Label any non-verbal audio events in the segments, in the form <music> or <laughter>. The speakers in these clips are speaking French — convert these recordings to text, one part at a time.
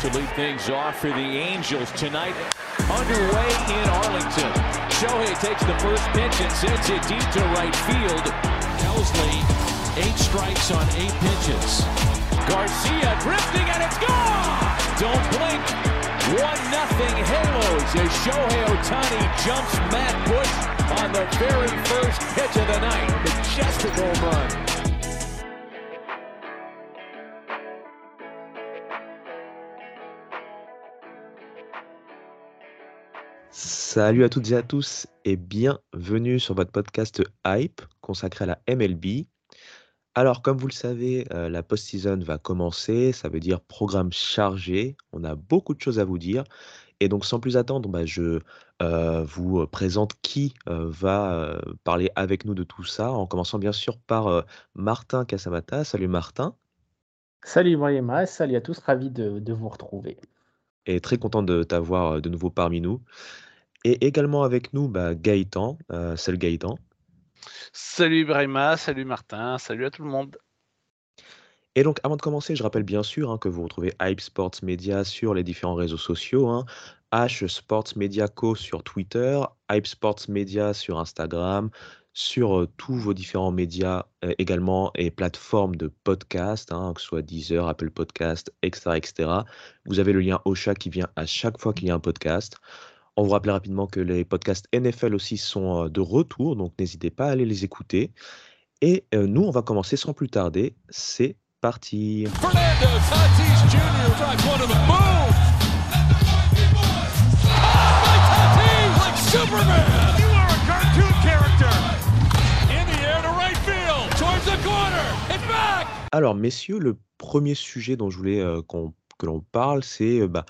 to lead things off for the Angels tonight. Underway in Arlington. Shohei takes the first pitch and sends it deep to right field. Helsley, eight strikes on eight pitches. Garcia drifting and it's gone! Don't blink. One nothing Halos as Shohei Otani jumps Matt Bush on the very first pitch of the night. The Majestic home run. Salut à toutes et à tous et bienvenue sur votre podcast Hype consacré à la MLB. Alors, comme vous le savez, euh, la post-season va commencer, ça veut dire programme chargé. On a beaucoup de choses à vous dire. Et donc, sans plus attendre, bah, je euh, vous présente qui euh, va parler avec nous de tout ça, en commençant bien sûr par Martin Casamata. Salut Martin. Salut Ibrahima, salut à tous, ravi de, de vous retrouver. Et très content de t'avoir de nouveau parmi nous. Et également avec nous, bah, Gaëtan. salut Gaëtan. Salut Ibrahima, salut Martin, salut à tout le monde. Et donc, avant de commencer, je rappelle bien sûr hein, que vous retrouvez Hype Sports Media sur les différents réseaux sociaux. Hein. H Sports Media Co sur Twitter, Hype Sports Media sur Instagram, sur euh, tous vos différents médias euh, également et plateformes de podcast, hein, que ce soit Deezer, Apple Podcast, etc., etc. Vous avez le lien Ocha qui vient à chaque fois qu'il y a un podcast. On vous rappelle rapidement que les podcasts NFL aussi sont euh, de retour, donc n'hésitez pas à aller les écouter. Et euh, nous, on va commencer sans plus tarder. C'est parti. Alors, messieurs, le premier sujet dont je voulais euh, qu'on que l'on parle, c'est bah,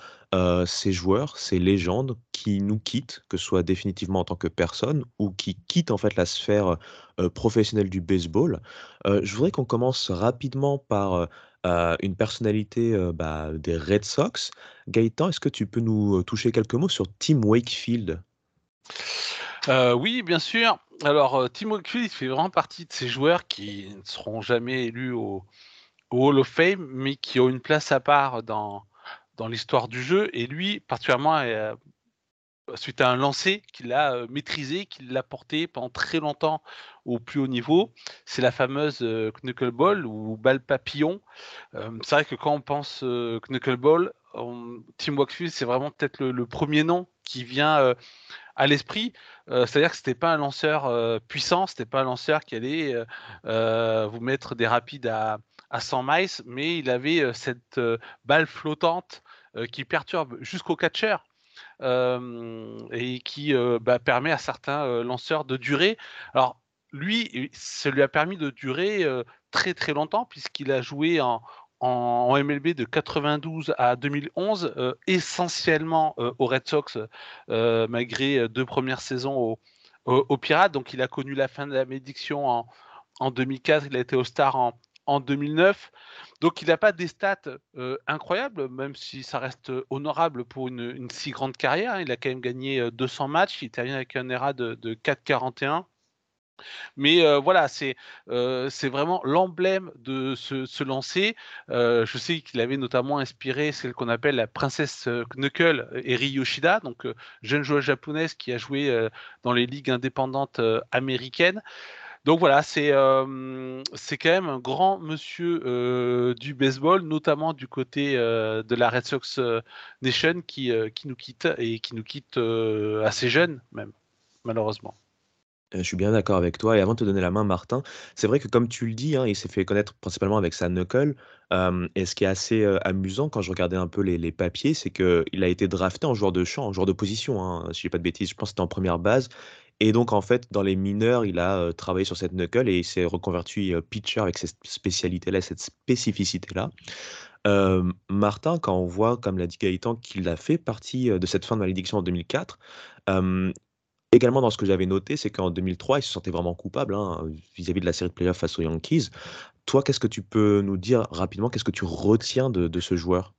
ces joueurs, ces légendes qui nous quittent, que ce soit définitivement en tant que personne ou qui quittent en fait la sphère professionnelle du baseball. je voudrais qu'on commence rapidement par une personnalité bah, des Red Sox. Gaëtan, est-ce que tu peux nous toucher quelques mots sur Tim Wakefield? Oui, bien sûr. Alors, Tim Wakefield fait vraiment partie de ces joueurs qui ne seront jamais élus au, au Hall of Fame, mais qui ont une place à part dans, dans l'histoire du jeu. Et lui, particulièrement, euh, suite à un lancer qu'il a euh, maîtrisé, qu'il a porté pendant très longtemps au plus haut niveau, c'est la fameuse euh, knuckleball ou balle papillon. c'est vrai que quand on pense knuckleball, Tim Wakefield, c'est vraiment peut-être le, premier nom qui vient à l'esprit. C'est-à-dire que c'était pas un lanceur puissant, c'était pas un lanceur qui allait vous mettre des rapides à, à 100 miles, mais il avait cette balle flottante qui perturbe jusqu'au catcher. et qui bah, permet à certains lanceurs de durer. Alors, lui, ça lui a permis de durer très très longtemps puisqu'il a joué en, en, MLB de 92 à 2011, essentiellement aux Red Sox, malgré deux premières saisons aux Pirates. Donc il a connu la fin de la médiction en, en 2004, il a été au Star en, en 2009. Donc il n'a pas des stats euh, incroyables, même si ça reste honorable pour une, si grande carrière. Hein. Il a quand même gagné 200 euh, matchs, il termine avec un ERA de, 4,41. Mais euh, voilà, c'est vraiment l'emblème de ce, lancer. je sais qu'il avait notamment inspiré celle qu'on appelle la princesse Knuckle, Eri Yoshida, donc jeune joueuse japonaise qui a joué dans les ligues indépendantes américaines. Donc voilà, c'est c'est quand même un grand monsieur du baseball, notamment du côté de la Red Sox Nation qui, qui nous quitte et qui nous quitte assez jeune même, malheureusement. Je suis bien d'accord avec toi. Et avant de te donner la main, Martin, c'est vrai que comme tu le dis, hein, il s'est fait connaître principalement avec sa knuckle. et ce qui est assez amusant quand je regardais un peu les, les papiers, c'est qu'il a été drafté en joueur de champ, en joueur de position. Hein, si je dis pas de bêtises, je pense que c'était en première base. Et donc, en fait, dans les mineurs, il a travaillé sur cette knuckle et il s'est reconverti pitcher avec cette spécialité-là, cette spécificité-là. Martin, quand on voit, comme l'a dit Gaëtan, qu'il a fait partie de cette fin de malédiction en 2004, également dans ce que j'avais noté, c'est qu'en 2003, il se sentait vraiment coupable hein, vis-à-vis de la série de playoffs face aux Yankees. Toi, qu'est-ce que tu peux nous dire rapidement? Qu'est-ce que tu retiens de ce joueur?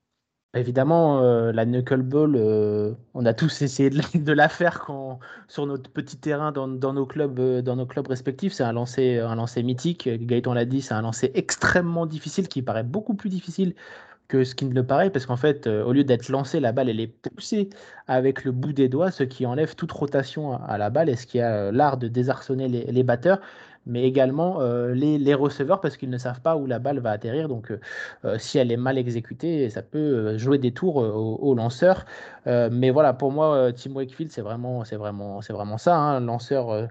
Évidemment, euh, la knuckleball, euh, on a tous <laughs> essayé de la, faire sur notre petit terrain dans, nos clubs, euh, dans nos clubs respectifs. C'est un lancer, un lancer mythique. Gaëtan l'a dit, c'est un lancer extrêmement difficile qui paraît beaucoup plus difficile que ce qui ne le paraît, parce qu'en fait, au lieu d'être lancé, la balle, elle est poussée avec le bout des doigts, ce qui enlève toute rotation à, la balle et ce qui a l'art de désarçonner les batteurs mais également euh, les, receveurs parce qu'ils ne savent pas où la balle va atterrir. Donc, euh, euh, si elle est mal exécutée, ça peut jouer des tours au, lanceur. mais voilà, pour moi, Tim Wakefield, c'est vraiment, c'est vraiment, c'est vraiment ça, un hein, lanceur.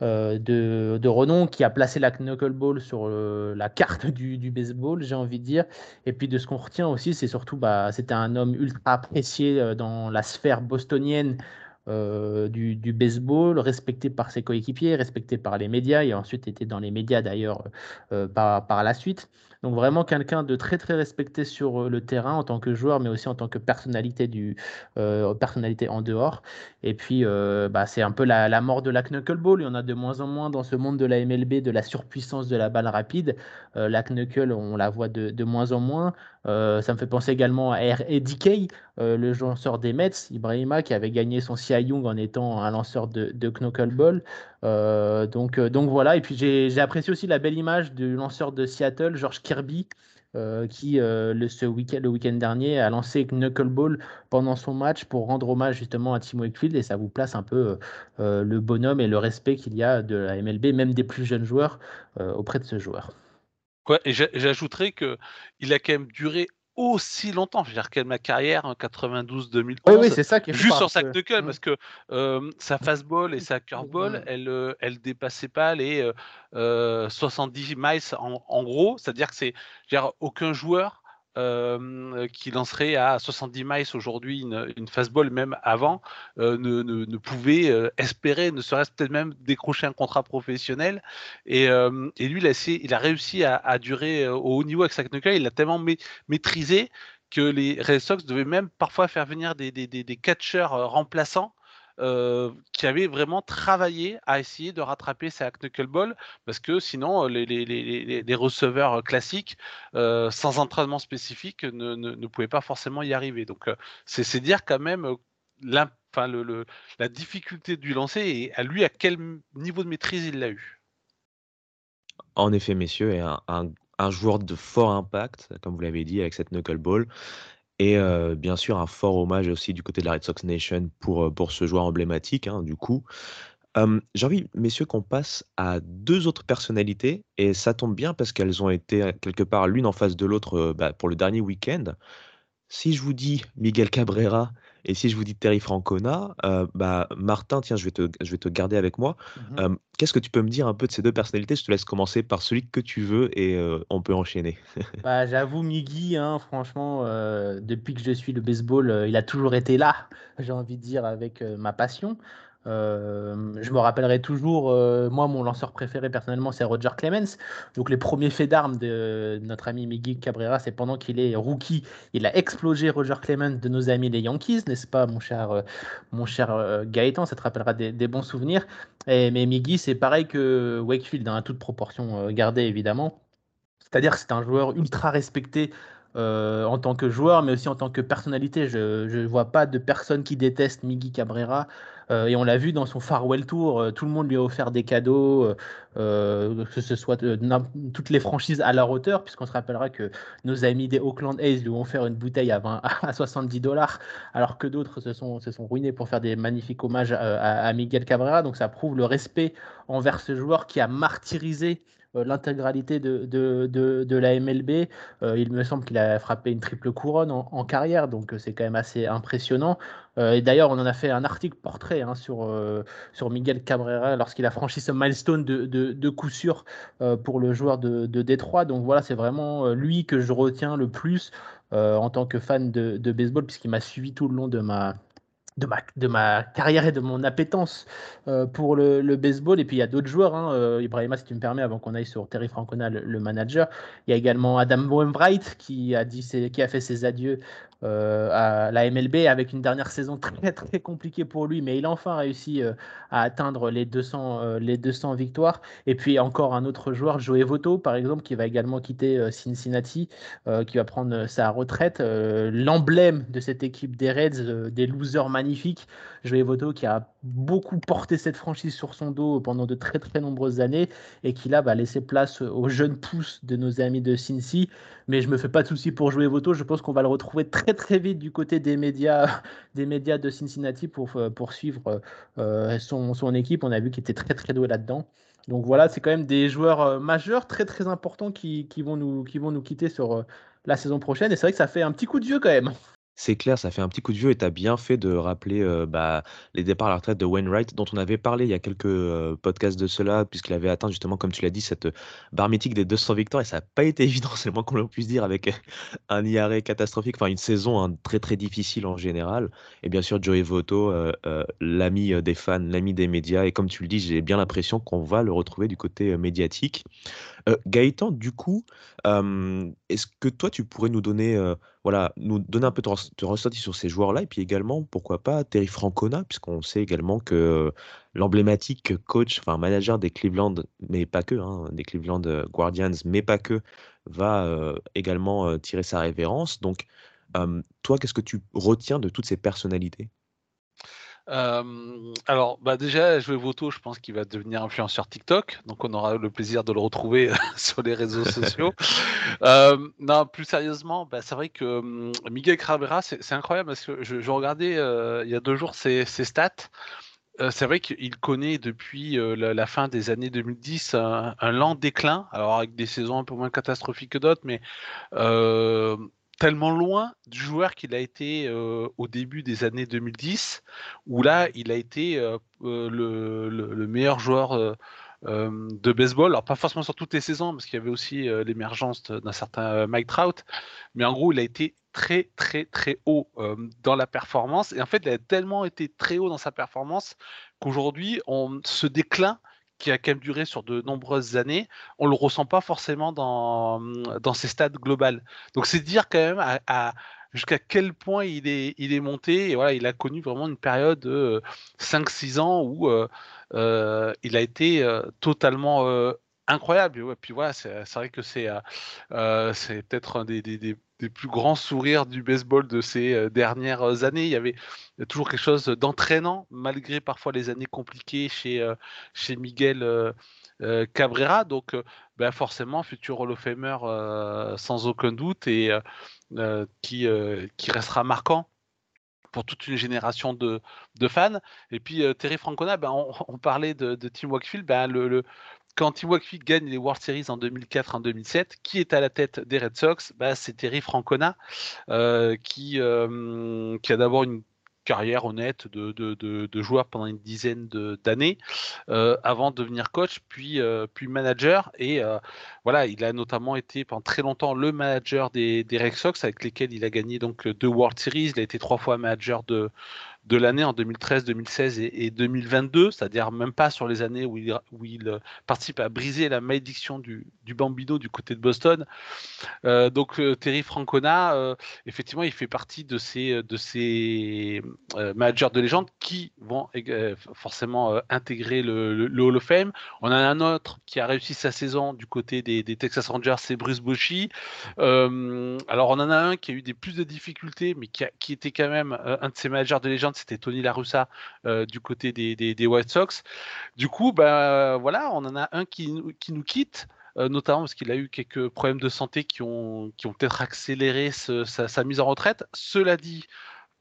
de, de, renom qui a placé la knuckleball sur la carte du, baseball, j'ai envie de dire. Et puis de ce qu'on retient aussi, c'est surtout, bah, c'était un homme ultra apprécié dans la sphère bostonienne euh, du, baseball, respecté par ses coéquipiers, respecté par les médias, et ensuite été dans les médias d'ailleurs euh, par, par, la suite. Donc vraiment quelqu'un de très très respecté sur euh, le terrain en tant que joueur, mais aussi en tant que personnalité, du, personnalité en dehors. Et puis bah, c'est un peu la, mort de la knuckleball. Il y en a de moins en moins dans ce monde de la MLB, de la surpuissance de la balle rapide. la knuckle, on la voit de, moins en moins. Euh, ça me fait penser également à euh, le lanceur des Mets, Ibrahima, qui avait gagné son Cy Young en étant un lanceur de, de knuckleball. Euh, donc, donc voilà, et puis j'ai apprécié aussi la belle image du lanceur de Seattle, George Kirby, qui le, ce week le week-end dernier a lancé Knuckleball pendant son match pour rendre hommage justement à Tim Wakefield et ça vous place un peu le bonhomme et le respect qu'il y a de la MLB, même des plus jeunes joueurs, auprès de ce joueur. Ouais, et j'ajouterais que il a quand même duré aussi longtemps. Je veux dire, quelle ma carrière en 92-2011. Oui, oui, c'est ça qui est Juste sur sa knuckle, parce que sa fastball et sa curveball, elle, euh, elle dépassait pas les 70 miles en, en gros. C'est-à-dire que c'est, aucun joueur qui lancerait à 70 miles aujourd'hui une, une, fastball, même avant, ne, ne, pouvait espérer, ne serait-ce peut-être même décrocher un contrat professionnel. Et, et lui, il a, il a réussi à, durer au haut niveau avec sa. Il l'a tellement maîtrisé que les Red Sox devaient même parfois faire venir des, des, des catcheurs remplaçants euh, qui avait vraiment travaillé à essayer de rattraper sa knuckleball parce que sinon les, les, receveurs classiques euh, sans entraînement spécifique ne, pouvaient pas forcément y arriver. Donc euh, c'est dire quand même la difficulté du lancer et à lui à quel niveau de maîtrise il l'a eu. En effet, messieurs, et un, joueur de fort impact, comme vous l'avez dit, avec cette knuckleball. Et bien sûr, un fort hommage aussi du côté de la Red Sox Nation pour, pour ce joueur emblématique, hein, du coup. j'ai envie, messieurs, qu'on passe à deux autres personnalités, et ça tombe bien parce qu'elles ont été quelque part l'une en face de l'autre bah, pour le dernier week-end. Si je vous dis Miguel Cabrera et si je vous dis Terry Francona, euh, bah, Martin, tiens, je vais te, je vais te garder avec moi. Mmh euh, qu'est-ce que tu peux me dire un peu de ces deux personnalités? Je te laisse commencer par celui que tu veux et euh, on peut enchaîner. <laughs> bah, J'avoue, Miggy, hein, franchement, depuis que je suis le baseball, il a toujours été là, <laughs> j'ai envie de dire, avec ma passion. Je me rappellerai toujours, moi, mon lanceur préféré personnellement, c'est Roger Clemens. Donc, les premiers faits d'armes de notre ami Miguel Cabrera, c'est pendant qu'il est rookie, il a explosé Roger Clemens de nos amis les Yankees, n'est-ce pas, mon cher, mon cher Gaëtan? Ça te rappellera des, bons souvenirs. Mais Miggy, c'est pareil que Wakefield, hein, toute proportion gardée, évidemment. C'est-à-dire que c'est un joueur ultra respecté en tant que joueur, mais aussi en tant que personnalité. Je ne vois pas de personne qui déteste Miggy Cabrera. Euh, et on l'a vu dans son farewell tour, euh, tout le monde lui a offert des cadeaux, euh, que ce soit toutes les franchises à leur hauteur, puisqu'on se rappellera que nos amis des Oakland A's lui ont offert une bouteille à, 20, <laughs> à 70 dollars, alors que d'autres se sont ruinés pour faire des magnifiques hommages à, Miguel Cabrera. Donc ça prouve le respect envers ce joueur qui a martyrisé l'intégralité de, la MLB. il me semble qu'il a frappé une triple couronne en carrière, donc c'est quand même assez impressionnant. Euh, et d'ailleurs, on en a fait un article portrait hein, sur, euh, Miguel Cabrera lorsqu'il a franchi ce milestone de, coup sûr euh, pour le joueur de, de Détroit. Donc voilà, c'est vraiment lui que je retiens le plus en tant que fan de, de baseball, puisqu'il m'a suivi tout le long de ma, de ma, de ma carrière et de mon appétence pour le, baseball. Et puis il y a d'autres joueurs, hein, Ibrahima, si tu me permets, avant qu'on aille sur Terry Francona, le, manager. Il y a également Adam Wainwright qui a, dit qui a fait ses adieux euh, à la MLB avec une dernière saison très <laughs> très compliquée pour lui, mais il a enfin réussi euh, à atteindre les 200, euh, les 200 victoires. Et puis encore un autre joueur, Joey Votto par exemple, qui va également quitter Cincinnati, qui va prendre sa retraite. L'emblème de cette équipe des Reds, des losers magnifiques, Joey Votto qui a beaucoup porté cette franchise sur son dos pendant de très très nombreuses années et qui là va laisser place aux jeunes pousses de nos amis de Cincy. Mais je me fais pas de soucis pour jouer Voto. Je pense qu'on va le retrouver très très vite du côté des médias, <laughs> des médias de Cincinnati pour, euh, poursuivre euh, son, équipe. On a vu qu'il était très très doué là-dedans. Donc voilà, c'est quand même des joueurs euh, majeurs très très importants qui, qui, vont, nous, qui vont nous quitter sur la saison prochaine. Et c'est vrai que ça fait un petit coup de vieux quand même. C'est clair, ça fait un petit coup de vieux et tu as bien fait de rappeler bah, les départs à la retraite de Wainwright, dont on avait parlé il y a quelques podcasts de cela, puisqu'il avait atteint justement, comme tu l'as dit, cette barre mythique des 200 victoires et ça n'a pas été <laughs> évident, c'est moins qu'on puisse dire, avec <laughs> un IRA catastrophique, enfin une saison hein, très très difficile en général. Et bien sûr, Joey Votto, l'ami des fans, l'ami des médias, et comme tu le dis, j'ai bien l'impression qu'on va le retrouver du côté médiatique. Gaëtan, du coup, est-ce que toi tu pourrais nous donner voilà, nous donner un peu de ressenti sur ces joueurs-là et puis également, pourquoi pas, Terry Francona, puisqu'on sait également que l'emblématique coach, enfin manager des Cleveland, mais pas que, hein, des Cleveland Guardians, mais pas que, va également tirer sa révérence. Donc, toi, qu'est-ce que tu retiens de toutes ces personnalités? Alors, bah déjà, jouer Voto, je pense qu'il va devenir influenceur TikTok, donc on aura le plaisir de le retrouver <laughs> sur les réseaux <laughs> sociaux. non, plus sérieusement, bah, c'est vrai que Miguel Cabrera, c'est incroyable parce que je, regardais il y a deux jours ses, stats. c'est vrai qu'il connaît depuis la, fin des années 2010 un, un, lent déclin, alors avec des saisons un peu moins catastrophiques que d'autres, mais tellement loin du joueur qu'il a été au début des années 2010, où là, il a été le, meilleur joueur de baseball. Alors, pas forcément sur toutes les saisons, parce qu'il y avait aussi l'émergence d'un certain Mike Trout, mais en gros, il a été très, très, très haut dans la performance. Et en fait, il a tellement été très haut dans sa performance qu'aujourd'hui, on se déclin qui a quand même duré sur de nombreuses années, on le ressent pas forcément dans, dans ses stades globales. Donc c'est dire quand même à, jusqu'à quel point il est, il est monté. Et voilà, il a connu vraiment une période de 5-6 ans où euh, euh, il a été euh, totalement incroyable. Puis voilà, c'est vrai que c'est c'est peut-être un des, des, plus grands sourires du baseball de ces euh, dernières euh, années. Il y avait toujours quelque chose d'entraînant, malgré parfois les années compliquées chez, euh, chez Miguel Cabrera. Donc, ben forcément, futur Hall of Famer sans aucun doute et qui, qui restera marquant pour toute une génération de, de fans. Et puis Terry Francona, ben, on, parlait de, Tim Wakefield, ben, le, quand Wakefield gagne les World Series en 2004, en 2007, qui est à la tête des Red Sox? Bah, C'est Terry Francona, euh, qui, euh, qui a d'abord une carrière honnête de, joueur pendant une dizaine d'années euh, avant de devenir coach puis, puis manager. Et voilà il a notamment été pendant très longtemps le manager des, des Red Sox avec lesquels il a gagné donc deux World Series. Il a été trois fois manager de de l'année en 2013, 2016 et, 2022, c'est-à-dire même pas sur les années où il, euh, participe à briser la malédiction du, Bambino du côté de Boston. Euh, donc euh, Terry Francona, effectivement, il fait partie de ces, managers de légende qui vont forcément intégrer le, Hall of Fame. On a un autre qui a réussi sa saison du côté des, Texas Rangers, c'est Bruce Bochy. alors on en a un qui a eu des plus de difficultés, mais qui, qui était quand même un de ces managers de légende c'était Tony Larussa euh, du côté des, White Sox. Du coup, bah, voilà, on en a un qui, qui nous quitte. Euh, notamment parce qu'il a eu quelques problèmes de santé qui ont, qui ont peut-être accéléré sa, mise en retraite. Cela dit,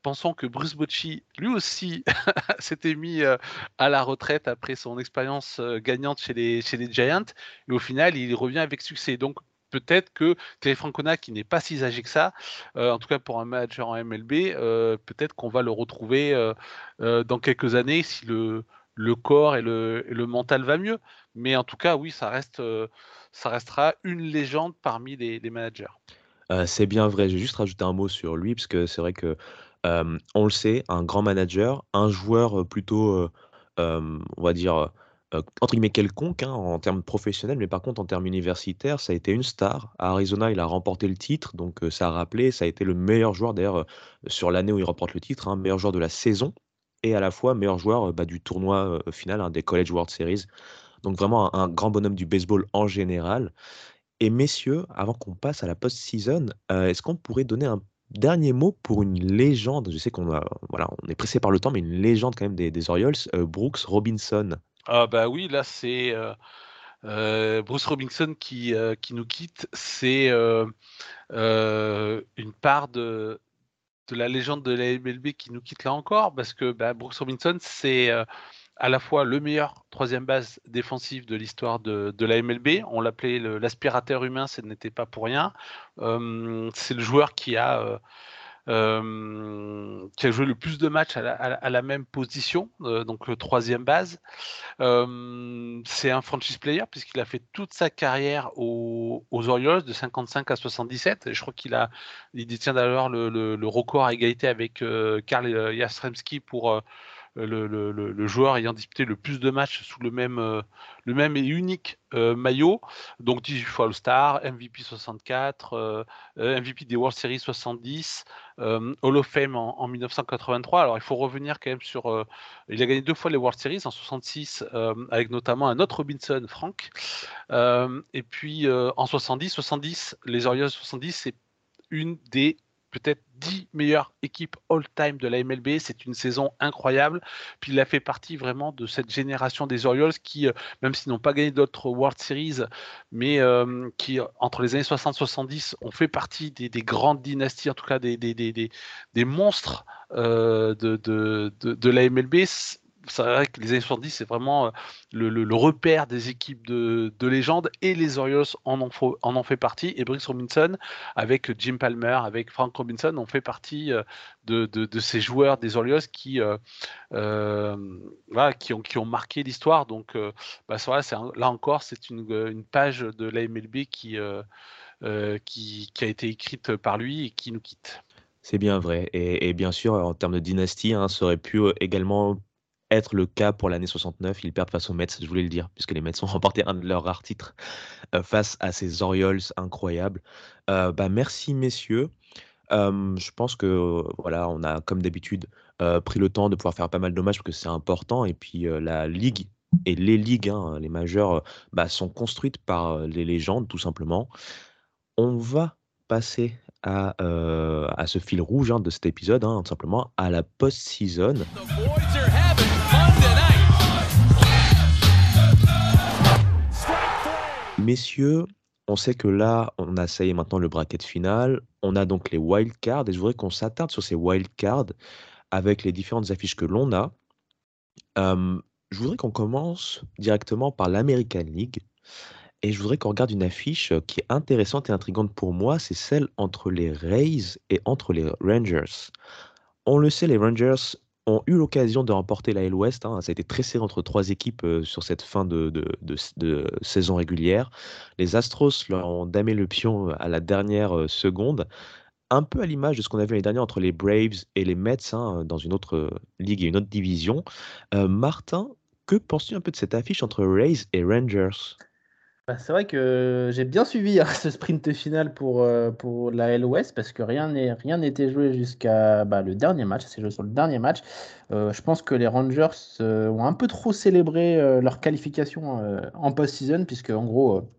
pensons que Bruce Bocci, lui aussi, <laughs> s'était mis euh, à la retraite après son expérience gagnante chez les, chez les Giants, et au final, il revient avec succès. Donc, peut-être que Terry Francona, qui n'est pas si âgé que ça, euh, en tout cas pour un manager en MLB, euh, peut-être qu'on va le retrouver euh, dans quelques années si le, corps et le, mental va mieux. Mais en tout cas, oui, ça, reste, ça restera une légende parmi les, managers. c'est bien vrai. Je vais juste rajouter un mot sur lui, parce que c'est vrai que on le sait, un grand manager, un joueur plutôt, on va dire entre guillemets «quelconque», hein, en termes professionnels, mais par contre en termes universitaires, ça a été une star. À Arizona, il a remporté le titre, donc ça a rappelé, ça a été le meilleur joueur d'ailleurs, sur l'année où il remporte le titre, hein, meilleur joueur de la saison et à la fois meilleur joueur, bah, du tournoi, final, hein, des College World Series. Donc vraiment un grand bonhomme du baseball en général et messieurs, avant qu'on passe à la post-season, est-ce qu'on pourrait donner un dernier mot pour une légende? Je sais qu'on est pressé par le temps, mais une légende quand même des Orioles, Brooks Robinson. Ah bah oui, là c'est Bruce Robinson qui, qui nous quitte. C'est une part de, de la légende de la MLB qui nous quitte là encore, parce que bah, Brooks Robinson, c'est à la fois le meilleur troisième base défensif de l'histoire de, la MLB. On l'appelait l'aspirateur humain, ce n'était pas pour rien. c'est le joueur qui a euh, qui a joué le plus de matchs à la, même position, euh, donc le troisième base. c'est un franchise player puisqu'il a fait toute sa carrière aux, Orioles de 55 à 77. Et je crois qu'il a, il détient d'ailleurs le, record à égalité avec euh, Karl Jastrzemski pour le, le, joueur ayant disputé le plus de matchs sous le même, euh, le même et unique euh, maillot. Donc 18 fois All-Star, MVP 64, MVP des World Series 70, Hall of Fame en, 1983. Alors il faut revenir quand même sur. Euh, il a gagné deux fois les World Series en 66, avec notamment un autre Robinson, Frank. et puis en 70, 70, les Orioles 70, c'est une des peut-être 10 meilleures équipes all-time de la MLB. C'est une saison incroyable. Puis il a fait partie vraiment de cette génération des Orioles qui, euh, même s'ils n'ont pas gagné d'autres World Series, mais euh, qui, entre les années 60-70, ont fait partie des, grandes dynasties, en tout cas des, des, monstres euh, de, de, de, la MLB c'est vrai que les années 70, c'est vraiment euh, le, repère des équipes de, légende et les Orioles en ont, fait partie. Et Brooks Robinson, avec Jim Palmer, avec Frank Robinson, ont fait partie euh, de, ces joueurs des Orioles qui, euh, qui, ont, marqué l'histoire. Donc, bah, là encore, c'est une, page de la MLB qui, qui, a été écrite par lui et qui nous quitte. C'est bien vrai. Et, bien sûr, en termes de dynastie, hein, ça aurait pu également être le cas pour l'année 69. Ils perdent face aux Mets, je voulais le dire, puisque les Mets ont <laughs> remporté un de leurs rares titres euh, face à ces Orioles incroyables. Euh, bah, merci messieurs. je pense que voilà, on a comme d'habitude euh, pris le temps de pouvoir faire pas mal d'hommages parce que c'est important. Et puis la ligue et les ligues, hein, les majeures, bah, sont construites par les légendes tout simplement. On va passer à, à ce fil rouge hein, de cet épisode, hein, tout simplement à la post-season. Messieurs, on sait que là, on a ça maintenant le bracket final. On a donc les wildcards et je voudrais qu'on s'attarde sur ces wildcards avec les différentes affiches que l'on a. je voudrais qu'on commence directement par l'American League et je voudrais qu'on regarde une affiche qui est intéressante et intrigante pour moi, c'est celle entre les Rays et entre les Rangers. On le sait, les Rangers ont eu l'occasion de remporter la L-Ouest. Hein. Ça a été très serré entre trois équipes sur cette fin de, saison régulière. Les Astros leur ont damé le pion à la dernière seconde, un peu à l'image de ce qu'on a vu l'année dernière entre les Braves et les Mets hein, dans une autre ligue et une autre division. Martin, que penses-tu un peu de cette affiche entre Rays et Rangers? Bah, c'est vrai que j'ai bien suivi hein, <laughs> ce sprint final pour, euh, pour la LOS parce que rien n'était joué jusqu'à bah, le dernier match. C'est joué sur le dernier match. Euh, je pense que les Rangers euh, ont un peu trop célébré leur qualification en post-season, puisque en gros,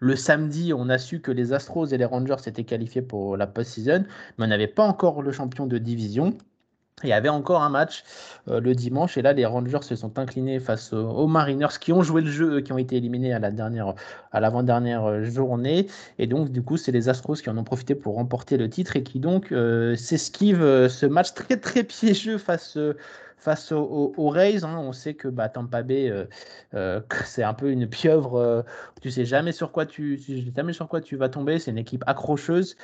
le samedi, on a su que les Astros et les Rangers étaient qualifiés pour la post-season, mais on n'avait pas encore le champion de division. Il y avait encore un match euh, le dimanche et là les Rangers se sont inclinés face aux, Mariners qui ont joué le jeu, qui ont été éliminés à la dernière, à l'avant-dernière euh, journée. Et donc du coup c'est les Astros qui en ont profité pour remporter le titre et qui donc euh, s'esquivent ce match très très piégeux face face aux, Rays. Hein, on sait que bah, Tampa Bay, euh, euh, <laughs> c'est un peu une pieuvre. Euh, tu sais jamais sur quoi tu, jamais sur quoi tu vas tomber. C'est une équipe accrocheuse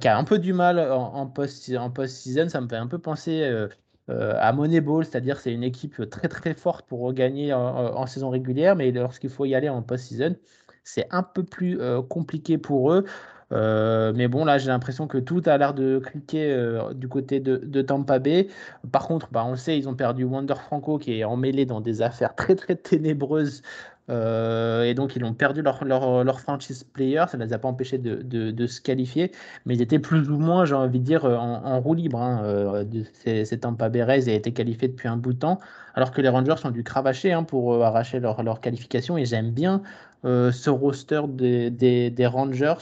qui a un peu du mal en, post en post-season. Ça me fait un peu penser à Moneyball, c'est-à-dire c'est une équipe très très forte pour gagner en, saison régulière, mais lorsqu'il faut y aller en post-season, c'est un peu plus compliqué pour eux. Mais bon, là, j'ai l'impression que tout a l'air de cliquer du côté de, Tampa Bay. Par contre, bah, on le sait, ils ont perdu Wander Franco qui est emmêlé dans des affaires très très ténébreuses euh, et donc, ils ont perdu leur, leur, franchise player. Ça ne les a pas empêchés de, de, se qualifier. Mais ils étaient plus ou moins, j'ai envie de dire, en, roue libre. Hein. Euh, c'est Tampa Rays a été qualifié depuis un bout de temps. Alors que les Rangers ont dû cravacher hein, pour euh, arracher leur, leur, qualification. Et j'aime bien ce roster des, des Rangers.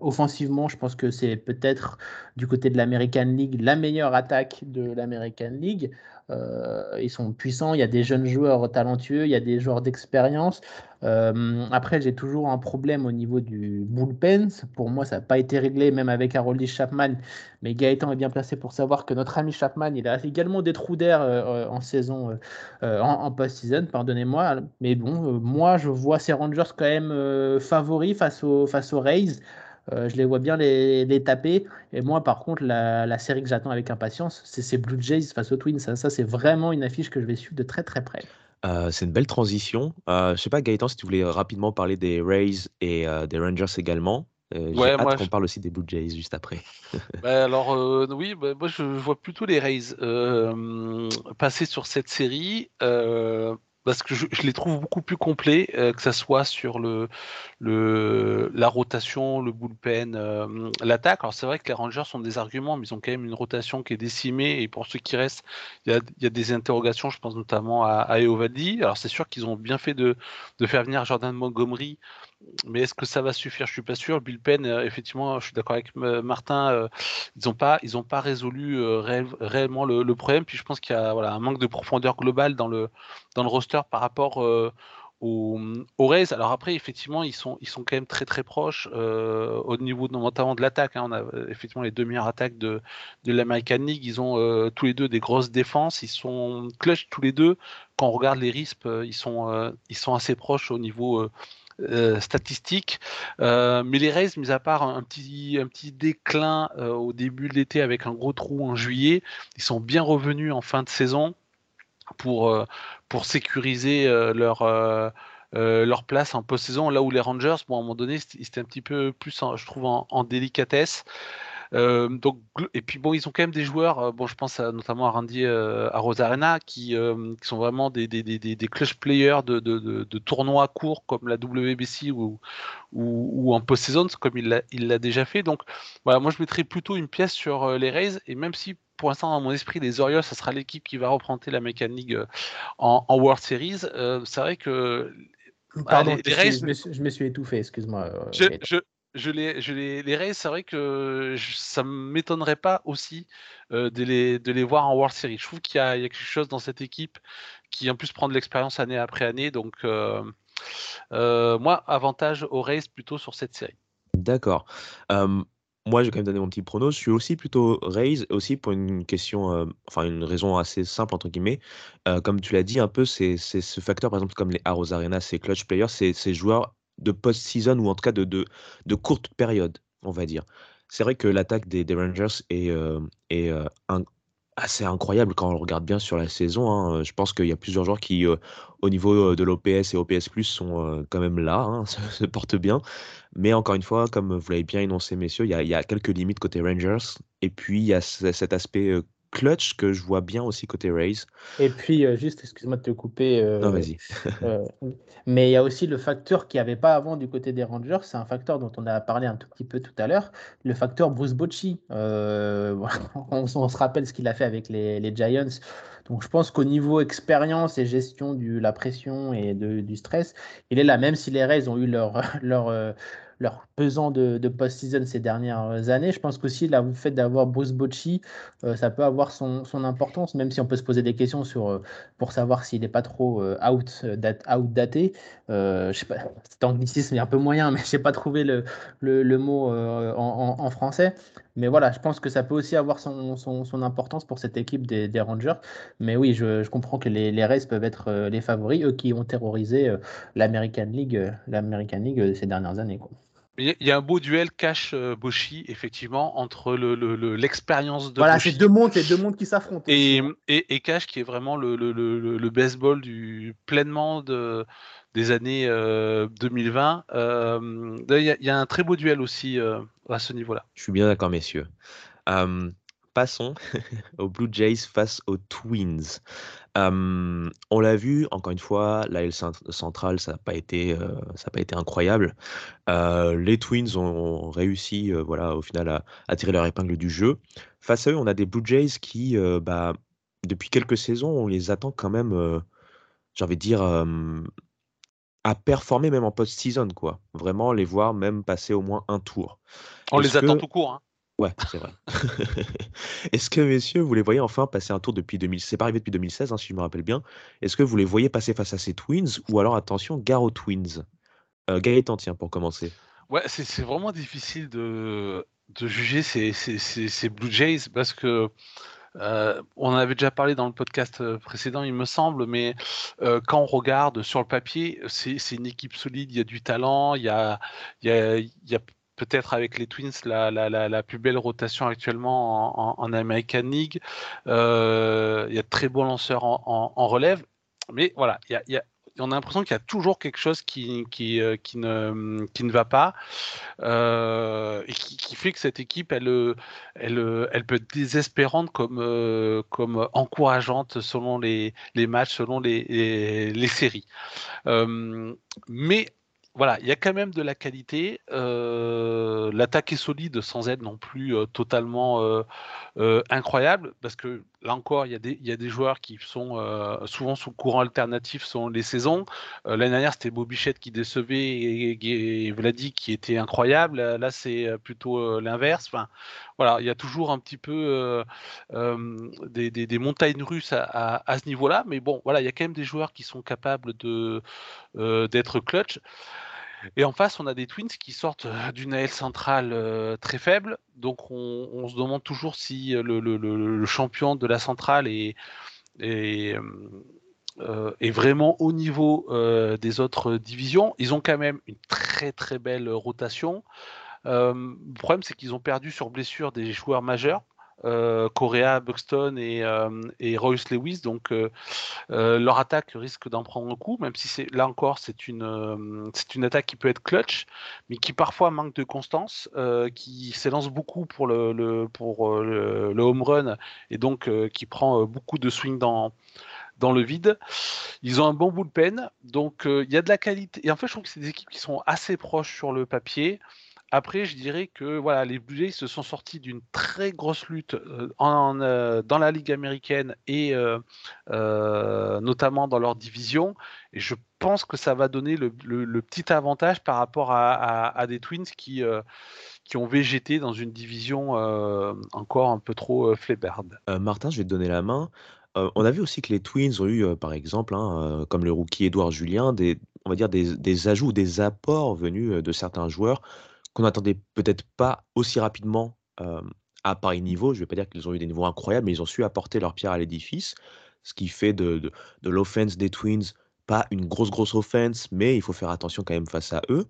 offensivement, je pense que c'est peut-être du côté de l'American League la meilleure attaque de l'American League. Euh, ils sont puissants, il y a des jeunes joueurs talentueux, il y a des joueurs d'expérience. Euh, après, j'ai toujours un problème au niveau du bullpen. Pour moi, ça n'a pas été réglé, même avec Harold Chapman. Mais Gaëtan est bien placé pour savoir que notre ami Chapman, il a également des trous d'air euh, en saison, en, post-season, pardonnez-moi. Mais bon, moi, je vois ces Rangers quand même favoris face aux, face aux Rays. Euh, je les vois bien les, les, taper. Et moi, par contre, la, la série que j'attends avec impatience, c'est ces Blue Jays face aux Twins. Ça, ça c'est vraiment une affiche que je vais suivre de très très près. Euh, c'est une belle transition. Euh, je sais pas, Gaëtan, si tu voulais rapidement parler des Rays et euh, des Rangers également. J'ai ouais, hâte qu'on parle aussi des Blue Jays juste après. <laughs> bah alors, oui, bah, moi je vois plutôt les Rays passer sur cette série parce que je, les trouve beaucoup plus complets, euh, que ça soit sur le, le, la rotation, le bullpen, euh, l'attaque. Alors c'est vrai que les Rangers sont des arguments, mais ils ont quand même une rotation qui est décimée. Et pour ceux qui restent, il y a, y a, des interrogations. Je pense notamment à, à Eovaldi. Alors c'est sûr qu'ils ont bien fait de, de faire venir Jordan Montgomery mais est-ce que ça va suffire? Je suis pas sûr. Bullpen, euh, effectivement, je suis d'accord avec euh, Martin. Euh, ils n'ont pas, ils pas résolu réellement le, problème. Puis je pense qu'il y a voilà, un manque de profondeur globale dans le dans le roster par rapport aux, aux, Rays. Alors après, effectivement, ils sont ils sont quand même très très proches au niveau notamment de l'attaque. Hein. On a effectivement les deux meilleures attaques de de l'American League. Ils ont tous les deux des grosses défenses. Ils sont clutch tous les deux. Quand on regarde les risques, ils sont ils sont assez proches au niveau euh, statistiques. Euh, mais les Rays, mis à part un petit, un petit déclin euh, au début de l'été avec un gros trou en juillet, ils sont bien revenus en fin de saison pour, pour sécuriser leur, leur place en post-saison. Là où les Rangers, bon, à un moment donné, c'était un petit peu plus, je trouve, en délicatesse. Euh, donc, et puis bon, ils ont quand même des joueurs, euh, bon, je pense notamment à Randy euh, à Rosarena, qui, qui, sont vraiment des, des, des, des clutch players de, de, de, tournois courts comme la WBC ou, ou, ou en post-saison, comme il l'a déjà fait. Donc voilà, moi je mettrais plutôt une pièce sur les Rays, et même si pour l'instant, dans mon esprit, les Orioles, ça sera l'équipe qui va reprendre la mécanique en, en, World Series. c'est vrai que. Pardon, les, Rays, je, me suis, étouffé, excuse-moi. je, je les, je les, Rays, c'est vrai que ça ne m'étonnerait pas aussi euh, de, les, de les voir en World Series. Je trouve qu'il y, a quelque chose dans cette équipe qui en plus prend de l'expérience année après année. Donc, euh, euh, moi, avantage aux Rays plutôt sur cette série. D'accord. moi, je vais quand même donner mon petit prono. Je suis aussi plutôt Rays, aussi pour une question, enfin une raison assez simple, entre guillemets. comme tu l'as dit, un peu, c'est ce facteur, par exemple, comme les Arrows Arena, ces clutch players, ces joueurs de post-season ou en tout cas de, de, de, courte période, on va dire. C'est vrai que l'attaque des, Rangers est, euh, est euh, assez incroyable quand on regarde bien sur la saison. Hein. Je pense qu'il y a plusieurs joueurs qui, euh, au niveau de l'OPS et OPS, sont quand même là, hein, <laughs> se, portent bien. Mais encore une fois, comme vous l'avez bien énoncé, messieurs, il y, a, il y, a, quelques limites côté Rangers. Et puis, il y a cet aspect clutch que je vois bien aussi côté Rays. Et puis, euh, juste, excuse-moi de te couper. Euh, non, vas-y. Euh, mais il y a aussi le facteur qu'il n'y avait pas avant du côté des Rangers. C'est un facteur dont on a parlé un tout petit peu tout à l'heure. Le facteur Bruce Bocci. <laughs> On, se rappelle ce qu'il a fait avec les, les Giants. Donc, je pense qu'au niveau expérience et gestion de la pression et de, du stress, il est là. Même si les Rays ont eu leur, <laughs> leur leur pesant de, de post-season ces dernières années. Je pense qu'aussi le fait d'avoir Bruce Bocci, euh, ça peut avoir son, son, importance, même si on peut se poser des questions sur, euh, pour savoir s'il n'est pas trop euh, out, outdaté. je sais pas, cet anglicisme est un peu moyen, mais <laughs> je n'ai pas trouvé le, le, le mot en, en, français. Mais voilà, je pense que ça peut aussi avoir son, son, son importance pour cette équipe des, des Rangers. Mais oui, je, je, comprends que les, les Rays peuvent être les favoris, eux qui ont terrorisé l'American League, l'American League ces dernières années. Quoi. Il y a un beau duel Cash-Boshi, effectivement, entre l'expérience le, de Voilà, c'est deux mondes, deux mondes qui s'affrontent. Et, et, Cash qui est vraiment le, baseball du, pleinement de, des années 2020. Il y, a un très beau duel aussi à ce niveau-là. Je suis bien d'accord, messieurs. passons <laughs> aux Blue Jays face aux Twins. on l'a vu, encore une fois, la L centrale, ça n'a pas, été, été incroyable. les Twins ont réussi, voilà, au final, à, tirer leur épingle du jeu. Face à eux, on a des Blue Jays qui, bah, depuis quelques saisons, on les attend quand même, j'ai envie de dire, à performer même en post-season, quoi. Vraiment les voir même passer au moins un tour. On les attend tout court. Hein. Ouais, c'est vrai. <laughs> Est-ce que, messieurs, vous les voyez enfin passer un tour depuis 2000 C'est pas arrivé depuis 2016, hein, si je me rappelle bien. Est-ce que vous les voyez passer face à ces Twins ou alors, attention, Garo Twins? Euh, Gaëtan, tiens, pour commencer. Ouais, c'est vraiment difficile de, de juger ces, ces, ces, Blue Jays parce que euh, on en avait déjà parlé dans le podcast euh, précédent, il me semble, mais euh, quand on regarde sur le papier, c'est une équipe solide, il y a du talent, il y a, peut-être avec les Twins la, plus belle rotation actuellement en, American League. Il y a de très bons lanceurs en, relève. Mais voilà, il y a, il y a on a l'impression qu'il y a toujours quelque chose qui, qui, euh, qui, ne, qui ne va pas euh, et qui, fait que cette équipe, elle, elle, elle peut être désespérante comme, euh, comme encourageante selon les, les matchs, selon les, les, séries. mais voilà, il y a quand même de la qualité. L'attaque est solide sans être non plus totalement incroyable, parce que là encore, il y, a des, joueurs qui sont souvent sous courant alternatif sont les saisons. L'année dernière, c'était Bobichette qui décevait et, et, Vladi qui était incroyable. Là, c'est plutôt l'inverse. Voilà, il y a toujours un petit peu des, des, montagnes russes à, à, ce niveau-là, mais bon, voilà, il y a quand même des joueurs qui sont capables de d'être clutch. Et en face, on a des Twins qui sortent d'une AL centrale très faible. Donc, on, se demande toujours si le, champion de la centrale est, est, vraiment au niveau des autres divisions. Ils ont quand même une très très belle rotation. Le problème, c'est qu'ils ont perdu sur blessure des joueurs majeurs. Euh, Correa, Buxton et, euh, Royce Lewis. Donc euh, leur attaque risque d'en prendre un coup, même si c'est là encore c'est une c'est une attaque qui peut être clutch, mais qui parfois manque de constance, qui s'élance beaucoup pour le, pour le, home run et donc qui prend beaucoup de swing dans dans le vide. Ils ont un bon bullpen, donc il y a de la qualité. Et en fait, je trouve que c'est des équipes qui sont assez proches sur le papier. Après, je dirais que voilà, les Blue Jays se sont sortis d'une très grosse lutte en, dans la Ligue américaine et notamment dans leur division. Et je pense que ça va donner le, petit avantage par rapport à, des Twins qui, qui ont végété dans une division encore un peu trop flébarde. Martin, je vais te donner la main. on a vu aussi que les Twins ont eu, par exemple, hein, comme le rookie Edouard Julien, des, on va dire des ajouts, des apports venus de certains joueurs qu'on n'attendait peut-être pas aussi rapidement à pareil niveau. Je ne vais pas dire qu'ils ont eu des niveaux incroyables, mais ils ont su apporter leur pierre à l'édifice, ce qui fait de, de, l'offense des Twins pas une grosse, grosse offense, mais il faut faire attention quand même face à eux.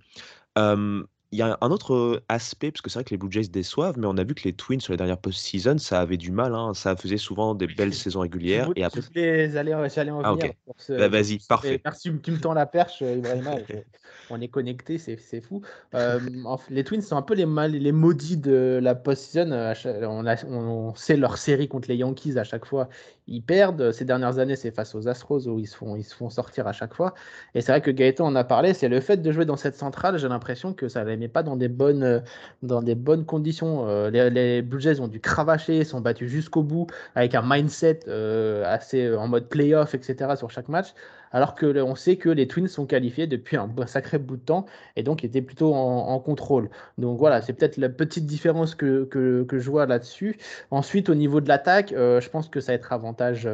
Il y a un autre aspect, parce que c'est vrai que les Blue Jays déçoivent, mais on a vu que les Twins sur les dernières post-season, ça avait du mal. Hein. Ça faisait souvent des belles <laughs> saisons régulières. et après. Allez, allez en ah, venir. Bah, vas-y, parfait. Merci, tu me tends la perche, Ibrahima. on est connecté, c'est fou. les Twins sont un peu les, mal, les maudits de la post-season. On, on, sait leur série contre les Yankees à chaque fois. Ils perdent. Ces dernières années, c'est face aux Astros où ils se, font, ils se font sortir à chaque fois. Et c'est vrai que Gaëtan en a parlé. C'est le fait de jouer dans cette centrale. J'ai l'impression que ça les pas dans des bonnes, euh, dans des bonnes conditions. Euh, les, les, ont dû cravacher, sont battus jusqu'au bout avec un mindset euh, assez en mode playoff, etc. sur chaque match. Alors que on sait que les Twins sont qualifiés depuis un sacré bout de temps et donc étaient plutôt en, contrôle. Donc voilà, c'est peut-être la petite différence que, que, que je vois là-dessus. Ensuite, au niveau de l'attaque, je pense que ça va être avantage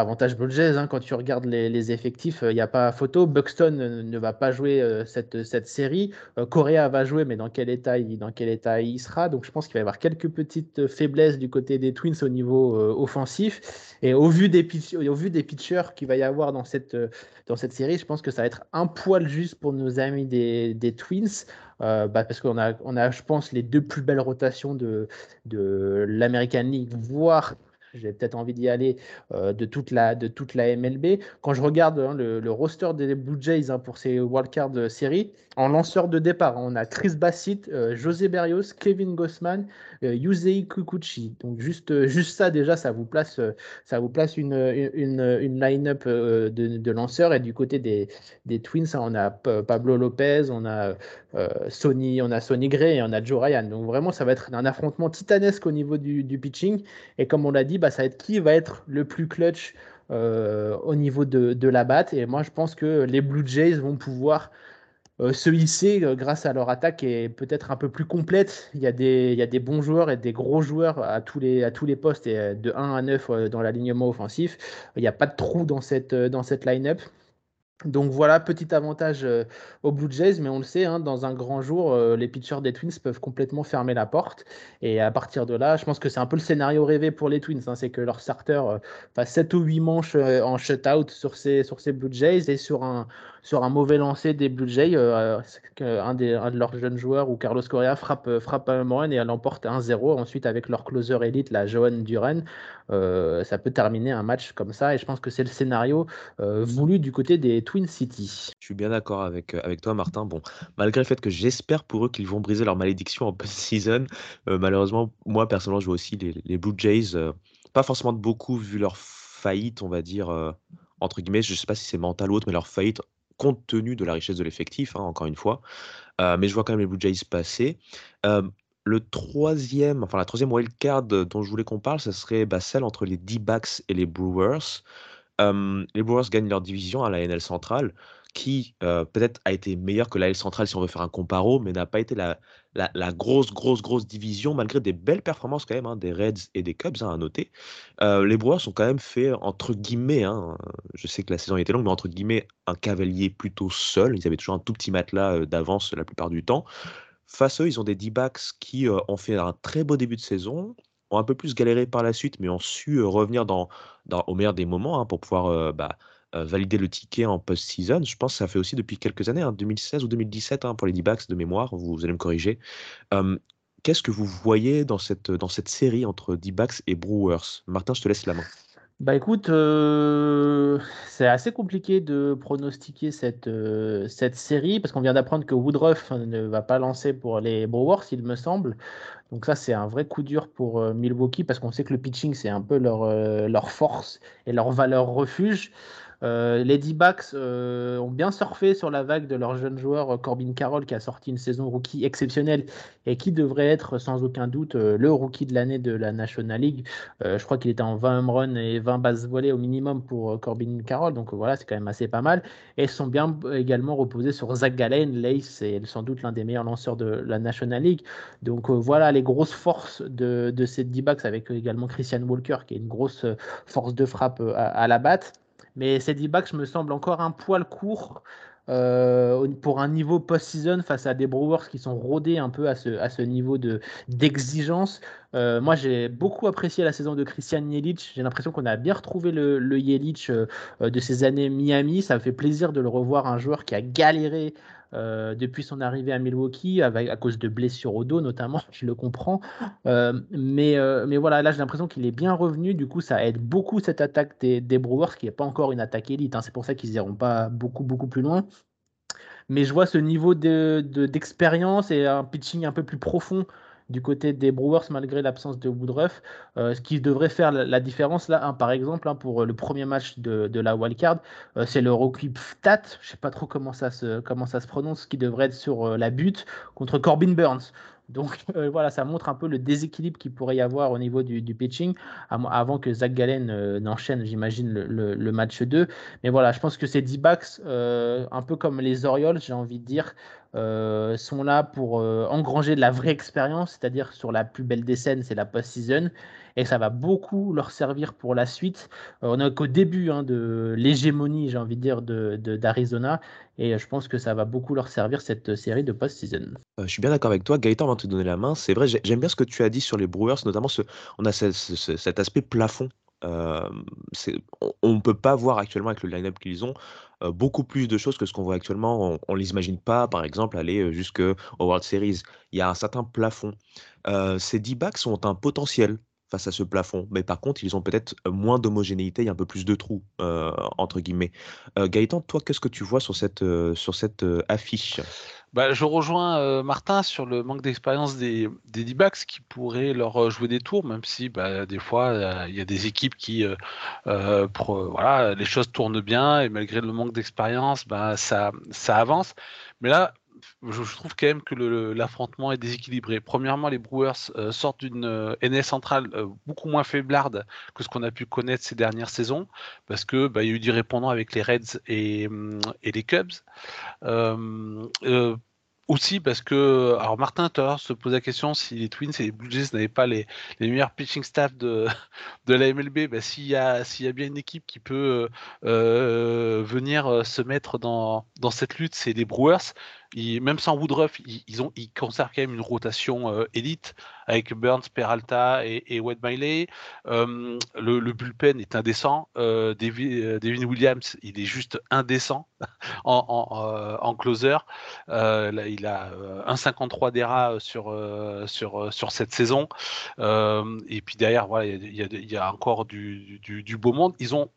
avantage Blue Jays. Hein, quand tu regardes les, effectifs, il n'y a pas photo. Buxton ne va pas jouer cette, cette série. Correa va jouer, mais dans quel état il, dans quel état il sera Donc je pense qu'il va y avoir quelques petites faiblesses du côté des Twins au niveau offensif. Et au vu des, au vu des pitchers qu'il va y avoir dans cette, dans cette série, je pense que ça va être un poil juste pour nos amis des, des Twins. Euh, bah, parce qu'on a, on a, je pense, les deux plus belles rotations de, de l'American League, voire j'ai peut-être envie d'y aller euh, de, toute la, de toute la MLB. Quand je regarde hein, le, roster des Blue Jays hein, pour ces wildcard séries, en lanceur de départ, on a Chris Bassett, euh, José Berrios, Kevin Gossman, euh, Yusei Kukuchi. Donc juste, euh, juste ça déjà, ça vous place, ça vous place une, une, une line-up de, lanceurs. Et du côté des, des Twins, hein, on a Pablo Lopez, on a Sony, on a Sonny Gray et on a Joe Ryan. Donc vraiment, ça va être un affrontement titanesque au niveau du, pitching. Et comme on l'a dit, bah, ça va être qui va être le plus clutch au niveau de, la batte. Et moi, je pense que les Blue Jays vont pouvoir euh, se hisser euh, grâce à leur attaque est peut-être un peu plus complète. Il y, a des, bons joueurs et des gros joueurs à tous les, postes et euh, de 1 à 9 dans l'alignement offensif. Il n'y a pas de trou dans cette, dans cette line-up. Donc voilà, petit avantage euh, aux Blue Jays, mais on le sait, hein, dans un grand jour, euh, les pitchers des Twins peuvent complètement fermer la porte. Et à partir de là, je pense que c'est un peu le scénario rêvé pour les Twins. Hein, c'est que leur starter euh, fasse 7 ou 8 manches en shutout sur ces, sur ces Blue Jays et sur un, sur un mauvais lancer des Blue Jays, un, des, un de leurs jeunes joueurs ou Carlos Correa frappe, frappe un run et elle emporte 1-0. Ensuite, avec leur closer élite, la Johan Duran, ça peut terminer un match comme ça. Et je pense que c'est le scénario voulu du côté des Twin City. Je suis bien d'accord avec, euh, avec toi, Martin. Bon, malgré le fait que j'espère pour eux qu'ils vont briser leur malédiction en post-season, euh, malheureusement, moi, personnellement, je vois aussi les, Blue Jays, euh, pas forcément de beaucoup vu leur faillite, on va dire, entre guillemets, je ne sais pas si c'est mental ou autre, mais leur faillite compte tenu de la richesse de l'effectif, hein, encore une fois. mais je vois quand même les Blue Jays passer. le troisième, enfin la troisième wildcard dont je voulais qu'on parle, ce serait bah, celle entre les D-Backs et les Brewers les Brewers gagnent leur division à la NL centrale, qui peut-être a été meilleure que la L centrale si on veut faire un comparo, mais n'a pas été la, la, grosse, grosse, grosse division, malgré des belles performances quand même, hein, des Reds et des Cubs hein, à noter. les Brewers ont quand même fait, entre guillemets, hein, je sais que la saison était longue, mais entre guillemets, un cavalier plutôt seul. Ils avaient toujours un tout petit matelas d'avance la plupart du temps. Face à eux, ils ont des D-backs qui ont fait un très beau début de saison, ont un peu plus galéré par la suite, mais ont su revenir dans, au meilleur des moments pour pouvoir bah, valider le ticket en post-season. Je pense que ça fait aussi depuis quelques années, 2016 hein, ou 2017 hein, pour les D-backs de mémoire, vous, allez me corriger. Qu'est-ce que vous voyez dans cette, dans cette série entre D-backs et Brewers? Martin, je te laisse la main. Bah écoute, c'est assez compliqué de pronostiquer cette, cette série parce qu'on vient d'apprendre que Woodruff ne va pas lancer pour les Brewers, il me semble. Donc ça, c'est un vrai coup dur pour Milwaukee parce qu'on sait que le pitching, c'est un peu leur, leur force et leur valeur refuge. Euh, les D-backs euh, ont bien surfé sur la vague de leur jeune joueur euh, Corbin Carroll qui a sorti une saison rookie exceptionnelle et qui devrait être sans aucun doute le rookie de l'année de la National League. je crois qu'il était en 20 home runs et 20 bases volées au minimum pour Corbin Carroll, donc voilà, c'est quand même assez pas mal. Et sont bien également reposés sur Zach Gallen, Lace est sans doute l'un des meilleurs lanceurs de la National League. Donc voilà les grosses forces de, ces D-backs avec également Christian Walker qui est une grosse force de frappe à la batte. Mais ces D-backs me semble encore un poil court euh, pour un niveau post-season face à des Brewers qui sont rodés un peu à ce, à ce niveau d'exigence. Euh, moi, j'ai beaucoup apprécié la saison de Christian Yelich. J'ai l'impression qu'on a bien retrouvé le, le Yelich euh, de ces années Miami. Ça me fait plaisir de le revoir, un joueur qui a galéré euh, depuis son arrivée à Milwaukee, à cause de blessures au dos notamment, <laughs> je le comprends. Euh, mais, euh, mais voilà, là j'ai l'impression qu'il est bien revenu. Du coup, ça aide beaucoup cette attaque des, des Brewers, qui n'est pas encore une attaque élite. Hein. C'est pour ça qu'ils n'iront pas beaucoup, beaucoup plus loin. Mais je vois ce niveau d'expérience de, et un pitching un peu plus profond du côté des Brewers malgré l'absence de Woodruff. Euh, ce qui devrait faire la, différence là, hein, par exemple, hein, pour le premier match de, la wildcard, euh, c'est le rookie Ftat, je sais pas trop comment ça se, comment ça se prononce, qui devrait être sur euh, la butte contre Corbin Burns. Donc <laughs> voilà, ça montre un peu le déséquilibre qu'il pourrait y avoir au niveau du, pitching avant que Zach Gallen n'enchaîne, j'imagine, le, match 2. Mais voilà, je pense que ces D-backs, un peu comme les Orioles, j'ai envie de dire, sont là pour engranger de la vraie expérience, c'est-à-dire sur la plus belle des scènes, c'est la post-season et ça va beaucoup leur servir pour la suite. Euh, on n'est qu'au début hein, de l'hégémonie, j'ai envie de dire, d'Arizona, de, et je pense que ça va beaucoup leur servir cette série de post-season. Euh, je suis bien d'accord avec toi, Gaëtan, avant de te donner la main. C'est vrai, j'aime bien ce que tu as dit sur les Brewers, notamment ce, on a cet aspect plafond on ne peut pas voir actuellement avec le line-up qu'ils ont beaucoup plus de choses que ce qu'on voit actuellement. On ne les imagine pas, par exemple, aller jusqu'au World Series. Il y a un certain plafond. ces D-backs ont un potentiel face à ce plafond. Mais par contre, ils ont peut-être moins d'homogénéité et un peu plus de trous, entre guillemets. Gaëtan, toi, qu'est-ce que tu vois sur cette, sur cette affiche? Bah, je rejoins Martin sur le manque d'expérience des, des D-backs qui pourraient leur jouer des tours, même si bah, des fois il y a des équipes qui, voilà, les choses tournent bien et malgré le manque d'expérience, bah, ça, ça avance. Mais là, je, trouve quand même que l'affrontement est déséquilibré. Premièrement, les Brewers euh, sortent d'une euh, NS centrale euh, beaucoup moins faiblarde que ce qu'on a pu connaître ces dernières saisons, parce que bah, il y a eu du répondant avec les Reds et, et les Cubs aussi parce que, alors Martin l'heure se pose la question si les Twins et les Blue Jays n'avaient pas les, meilleurs pitching staff de, <laughs> la MLB, bah, s'il y, a, bien une équipe qui peut euh, venir euh, se mettre dans cette lutte, c'est les Brewers. Même sans Woodruff, ils, ont, ils conservent quand même une rotation euh, élite avec Burns, Peralta et, et Wade Miley. le, le, bullpen est indécent. Devin, Williams, il est juste indécent <laughs> en, en, closer. Il a 1,53 d'ERA sur, sur, sur cette saison. et puis derrière, voilà, il y, a, encore du, du, beau monde. Ils ont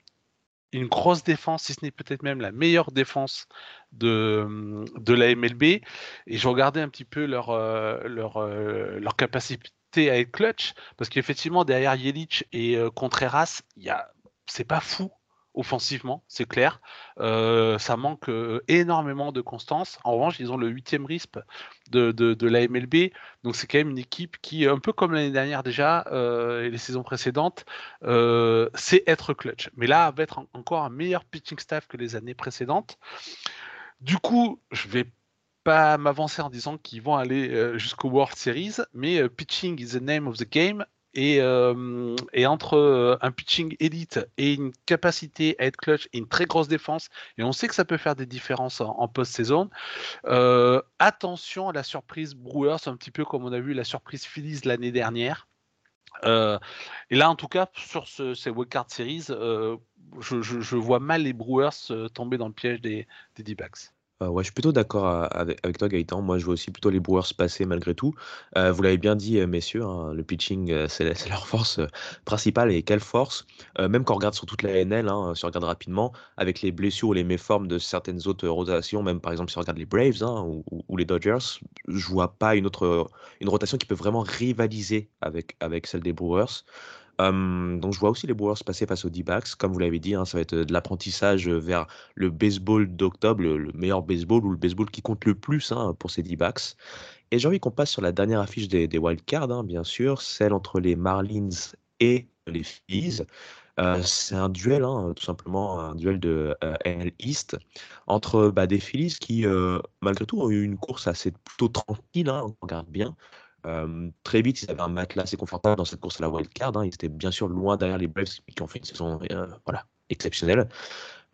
une grosse défense, si ce n'est peut-être même la meilleure défense de, de la MLB. Et je regardais un petit peu leur, leur, leur capacité à être clutch, parce qu'effectivement, derrière Yelich et Contreras, il c'est pas fou offensivement, c'est clair. Euh, ça manque euh, énormément de constance. En revanche, ils ont le huitième RISP de, de, la MLB. Donc c'est quand même une équipe qui, un peu comme l'année dernière déjà, euh, et les saisons précédentes, sait être clutch. Mais là, va être encore un meilleur pitching staff que les années précédentes. Du coup, je vais pas m'avancer en disant qu'ils vont aller jusqu'au World Series, mais pitching is the name of the game et, entre un pitching élite et une capacité à être clutch et une très grosse défense, et on sait que ça peut faire des différences en, post-saison, attention à la surprise Brewers, un petit peu comme on a vu la surprise Phillies l'année dernière. et là, en tout cas, sur ce, ces Wildcard Series, je, vois mal les Brewers tomber dans le piège des, des D-backs. Euh, ouais, je suis plutôt d'accord avec toi, Gaëtan. Moi, je vois aussi plutôt les Brewers passer malgré tout. Euh, vous l'avez bien dit, euh, messieurs, hein, le pitching, <laughs> c'est leur force principale. Et quelle force! même quand on regarde sur toute la NL, hein, si on regarde rapidement, avec les blessures ou les méformes de certaines autres rotations, même par exemple si on regarde les Braves hein, ou, les Dodgers, je vois pas une autre une rotation qui peut vraiment rivaliser avec, avec celle des Brewers donc je vois aussi les Brewers passer face aux D-backs. Comme vous l'avez dit, hein, ça va être de l'apprentissage vers le baseball d'octobre, le, meilleur baseball ou le baseball qui compte le plus hein, pour ces D-backs. Et j'ai envie qu'on passe sur la dernière affiche des, wildcards, hein, bien sûr, celle entre les Marlins et les Phillies. C'est un duel, tout simplement un duel de euh, NL East entre bah, des Phillies qui, malgré tout, ont eu une course assez plutôt tranquille, on regarde bien très vite, ils avaient un matelas assez confortable dans cette course à la wildcard. Hein. Ils étaient bien sûr loin derrière les Braves qui ont fait une saison euh, voilà, exceptionnelle.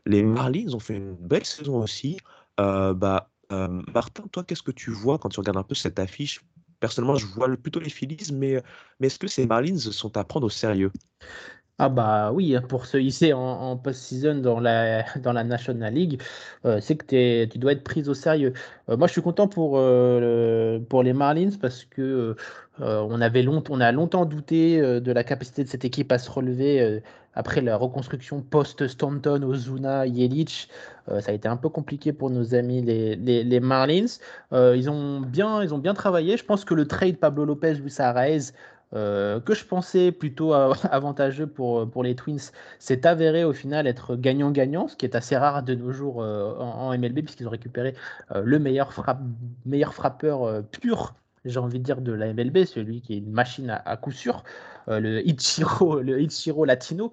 Les Marlins ont fait une belle saison aussi. Euh, bah, Martin, toi, qu'est-ce que tu vois quand tu regardes un peu cette affiche? Personnellement, je vois plutôt les Phillies, mais, mais est-ce que ces Marlins sont à prendre au sérieux? Ah bah oui, hein, pour se hisser en, post-season dans la, <laughs> dans la National League, euh, c'est que tu dois être pris au sérieux. Euh, moi, je suis content pour, euh, pour les Marlins parce que on, avait on a longtemps douté de la capacité de cette équipe à se relever après la reconstruction post-Stanton, Ozuna, Yelich. ça a été un peu compliqué pour nos amis les, les, Marlins. ils, ont bien, ils ont bien travaillé. Je pense que le trade Pablo Lopez, Luis Arraez, euh, que je pensais plutôt <laughs> avantageux pour, pour les Twins, s'est avéré au final être gagnant-gagnant, ce qui est assez rare de nos jours euh, en, MLB, puisqu'ils ont récupéré euh, le meilleur, frappeur pur, j'ai envie de dire, de la MLB, celui qui est une machine à, coup sûr, le, Ichiro, le Ichiro Latino.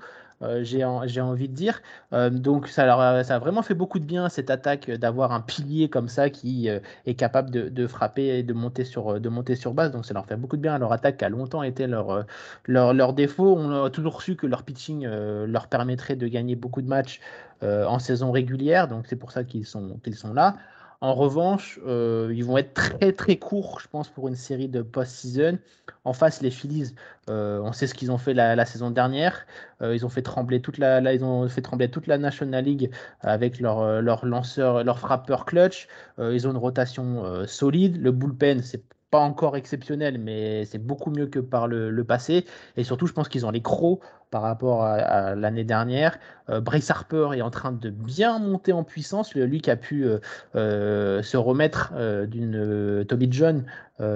J'ai envie de dire. donc ça, leur ça a vraiment fait beaucoup de bien cette attaque d'avoir un pilier comme ça qui est capable de, frapper et de monter, sur, de monter sur base. Donc ça leur fait beaucoup de bien. Leur attaque a longtemps été leur, leur, leur défaut. On a toujours su que leur pitching leur permettrait de gagner beaucoup de matchs en saison régulière. Donc c'est pour ça qu'ils sont, qu'ils sont là. En revanche, euh, ils vont être très très courts, je pense, pour une série de post-season. En face, les Phillies, euh, on sait ce qu'ils ont fait la, saison dernière. Euh, ils ont fait trembler toute la, National League avec leur, leur lanceur, leur frappeur clutch. ils ont une rotation solide. Le bullpen, c'est pas encore exceptionnel, mais c'est beaucoup mieux que par le, passé. Et surtout, je pense qu'ils ont les crocs par rapport à, l'année dernière. Euh, Bryce Harper est en train de bien monter en puissance. Lui qui a pu euh, euh, se remettre d'une Toby John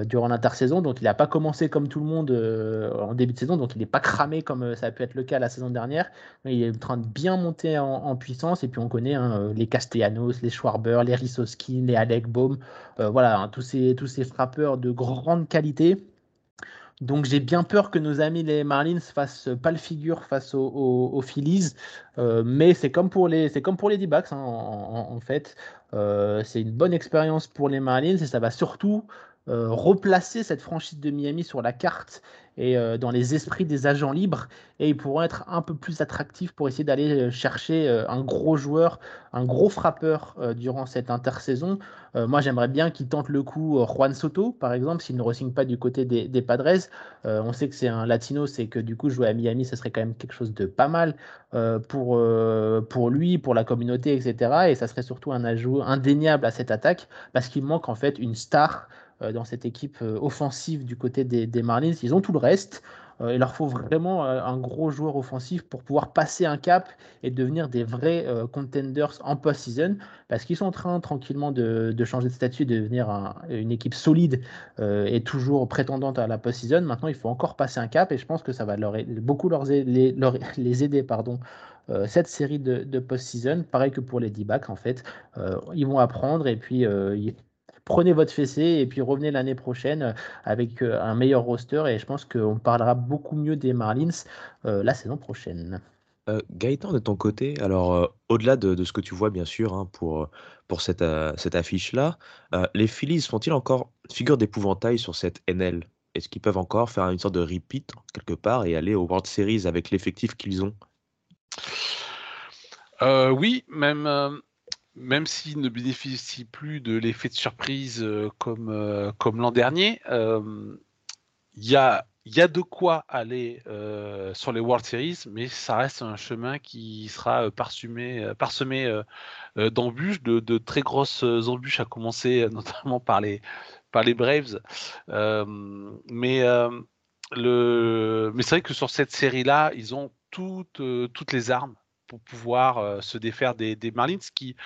durant l'intersaison. Donc il n'a pas commencé comme tout le monde en début de saison. Donc il n'est pas cramé comme ça a pu être le cas la saison dernière. Mais il est en train de bien monter en, puissance. Et puis on connaît hein, les Castellanos, les Schwarber, les Risoskin, les Alec Baum. voilà, hein, tous, ces, tous ces frappeurs de grande qualité. Donc j'ai bien peur que nos amis les Marlins fassent pas le figure face aux, Phillies, euh, mais c'est comme pour les c'est comme pour les D-backs hein, en, fait. Euh, c'est une bonne expérience pour les Marlins et ça va surtout euh, replacer cette franchise de Miami sur la carte et euh, dans les esprits des agents libres et ils pourront être un peu plus attractifs pour essayer d'aller euh, chercher un gros joueur, un gros frappeur durant cette intersaison. moi, j'aimerais bien qu'ils tentent le coup Juan Soto, par exemple, s'il ne re pas du côté des, Padres. on sait que c'est un latino, c'est que du coup, jouer à Miami, ce serait quand même quelque chose de pas mal pour, pour lui, pour la communauté, etc. Et ça serait surtout un ajout indéniable à cette attaque parce qu'il manque en fait une star dans cette équipe euh, offensive du côté des, Marlins. Ils ont tout le reste. Euh, il leur faut vraiment un gros joueur offensif pour pouvoir passer un cap et devenir des vrais contenders en post-season parce qu'ils sont en train tranquillement de, changer de statut, de devenir une équipe solide et toujours prétendante à la post-season. Maintenant, il faut encore passer un cap et je pense que ça va leur, beaucoup leur, les, aider pardon, cette série de, post-season. Pareil que pour les D-backs, en fait. ils vont apprendre et puis prenez votre fessée et puis revenez l'année prochaine euh, avec euh, un meilleur roster. Et je pense qu'on parlera beaucoup mieux des Marlins euh, la saison prochaine. Gaëtan, de ton côté, alors au-delà de, ce que tu vois bien sûr hein, pour, pour cette, cette affiche-là, les Phillies font-ils encore figure d'épouvantail sur cette NL Est-ce qu'ils peuvent encore faire une sorte de repeat quelque part et aller aux World Series avec l'effectif qu'ils ont? Oui, même même s'il ne bénéficie plus de l'effet de surprise euh, comme, euh, comme l'an dernier, euh, il y, a, de quoi aller sur les World Series, mais ça reste un chemin qui sera parsemé, d'embûches, de, très grosses embûches, à commencer <laughs> notamment par les, Braves. mais mais c'est vrai que sur cette série-là, ils ont toutes les armes pouvoir se défaire des, Marlins qui,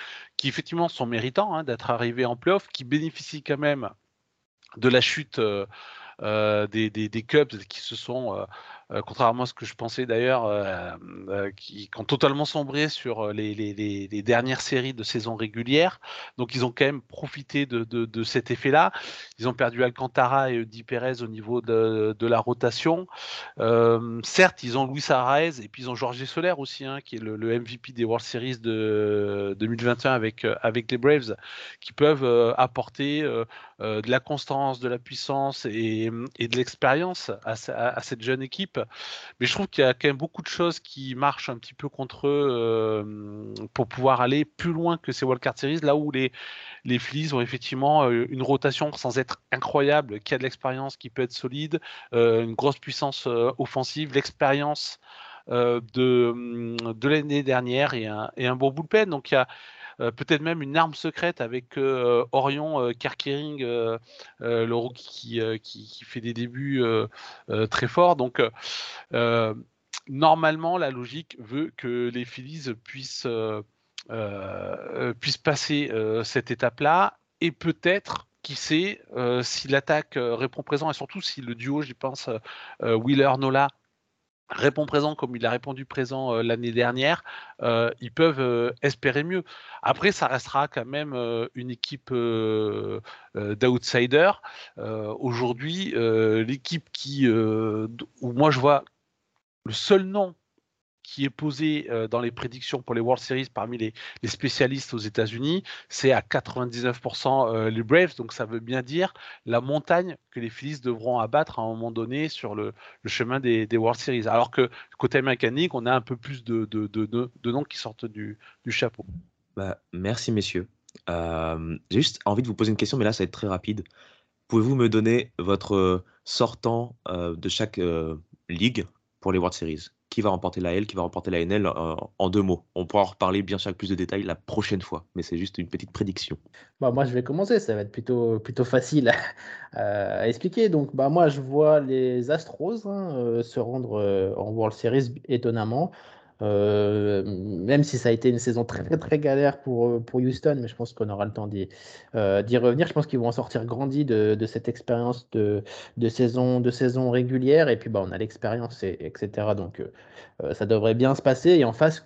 effectivement sont méritants hein, d'être arrivés en playoff, qui bénéficient quand même de la chute des, des, Cubs qui se sont euh, contrairement à ce que je pensais d'ailleurs, euh, euh, qui, ont totalement sombré sur les, dernières séries de saison régulière. Donc ils ont quand même profité de, cet effet-là. Ils ont perdu Alcantara et Di Perez au niveau de, la rotation. certes, ils ont Luis Arraez et puis ils ont Jorge Soler aussi, hein, qui est le, MVP des World Series de 2021 avec, avec les Braves, qui peuvent apporter de la constance, de la puissance et, de l'expérience à, cette jeune équipe. Mais je trouve qu'il y a quand même beaucoup de choses qui marchent un petit peu contre eux euh, pour pouvoir aller plus loin que ces Wildcard Series, là où les, les Phillies ont effectivement euh, une rotation sans être incroyable, qui a de l'expérience, qui peut être solide, euh, une grosse puissance offensive, l'expérience de, de l'année dernière et un, et un bon bullpen. Donc il y a peut-être même une arme secrète avec euh, Orion euh, Kerkering, le qui, fait des débuts très forts. Donc, normalement, la logique veut que les Phillies puissent, puissent passer cette étape-là et peut-être qui sait si l'attaque répond présent et surtout si le duo, j'y pense, Wheeler-Nola répond présent comme il a répondu présent euh, l'année dernière, euh, ils peuvent euh, espérer mieux. Après, ça restera quand même une équipe d'outsiders. Aujourd'hui, l'équipe qui, où moi je vois le seul nom qui est posé euh, dans les prédictions pour les World Series parmi les, spécialistes aux États-Unis, c'est à 99% euh, les Braves. Donc ça veut bien dire la montagne que les Phillies devront abattre à un moment donné sur le, chemin des, World Series. Alors que côté League, on a un peu plus de, de, noms qui sortent du, chapeau. Bah, merci messieurs. Euh, j'ai juste envie de vous poser une question, mais là ça va être très rapide. Pouvez-vous me donner votre sortant de chaque ligue pour les World Series? Qui va remporter la L, qui va remporter la NL euh, en deux mots. On pourra en reparler bien sûr avec plus de détails la prochaine fois, mais c'est juste une petite prédiction. Bah, moi, je vais commencer, ça va être plutôt, plutôt facile à, expliquer. Donc, bah, moi, je vois les Astros hein, euh, se rendre euh, en World Series étonnamment. Euh, même si ça a été une saison très très, galère pour, euh, pour Houston, mais je pense qu'on aura le temps d'y euh, revenir. Je pense qu'ils vont en sortir grandis de, cette expérience de, saison, de saison régulière. Et puis bah, on a l'expérience, etc. Donc ça devrait bien se passer. Et en face,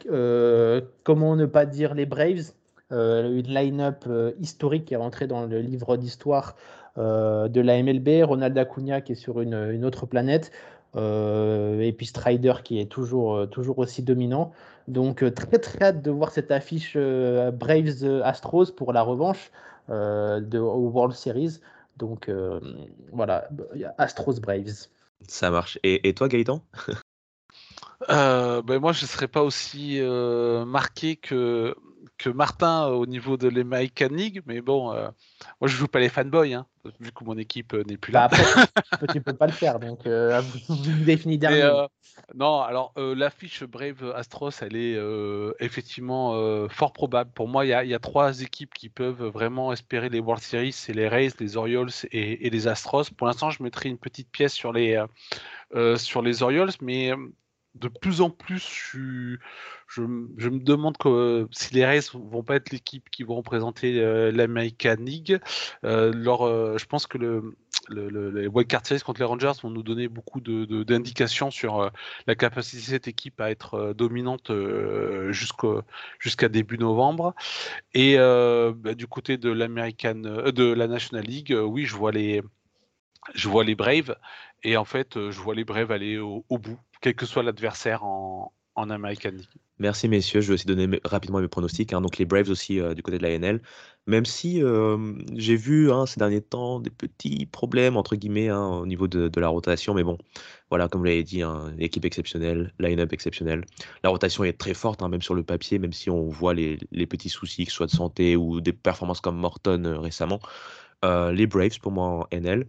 comment ne pas dire les Braves? Une line-up historique qui est rentrée dans le livre d'histoire de la MLB. Ronald Acuna qui est sur une autre planète. Euh, et puis Strider qui est toujours, euh, toujours aussi dominant. Donc euh, <laughs> très très hâte de voir cette affiche Braves Astros pour la revanche de World Series. Donc voilà, Astros Braves. Ça marche. Et, et toi Gaëtan? Ben moi je ne serais pas aussi marqué que que Martin au niveau de l'American League, mais bon, euh, moi je joue pas les fanboys, hein, vu que mon équipe euh, n'est plus là. Bah après, <laughs> tu peux pas le faire, donc euh, <laughs> vous, vous définissez dernier. non, alors l'affiche Brave Astros, elle est effectivement fort probable. Pour moi, il y, a trois équipes qui peuvent vraiment espérer les World Series, c'est les Rays, les Orioles et, et, les Astros. Pour l'instant, je mettrai une petite pièce sur les sur les Orioles, mais de plus en plus, je, me demande que, si les Rays vont pas être l'équipe qui vont représenter euh, l'American League. Euh, euh, je pense que le, les Wildcard Series contre les Rangers vont nous donner beaucoup d'indications sur la capacité de cette équipe à être dominante jusqu'à début novembre. Et bah, du côté de l'American, de la National League, oui, je vois les je Braves et en fait, je vois les Braves aller au bout quel que soit l'adversaire en, en American. Merci messieurs, je vais aussi donner rapidement mes pronostics. Hein. Donc les Braves aussi euh, du côté de la NL. Même si euh, j'ai vu hein, ces derniers temps des petits problèmes entre guillemets hein, au niveau de, la rotation, mais bon, voilà, comme vous l'avez dit, équipe exceptionnelle, line-up exceptionnelle. La rotation est très forte, même sur le papier, même si on voit les, petits soucis, que ce soit de santé ou des performances comme Morton euh, récemment. les Braves pour moi en NL.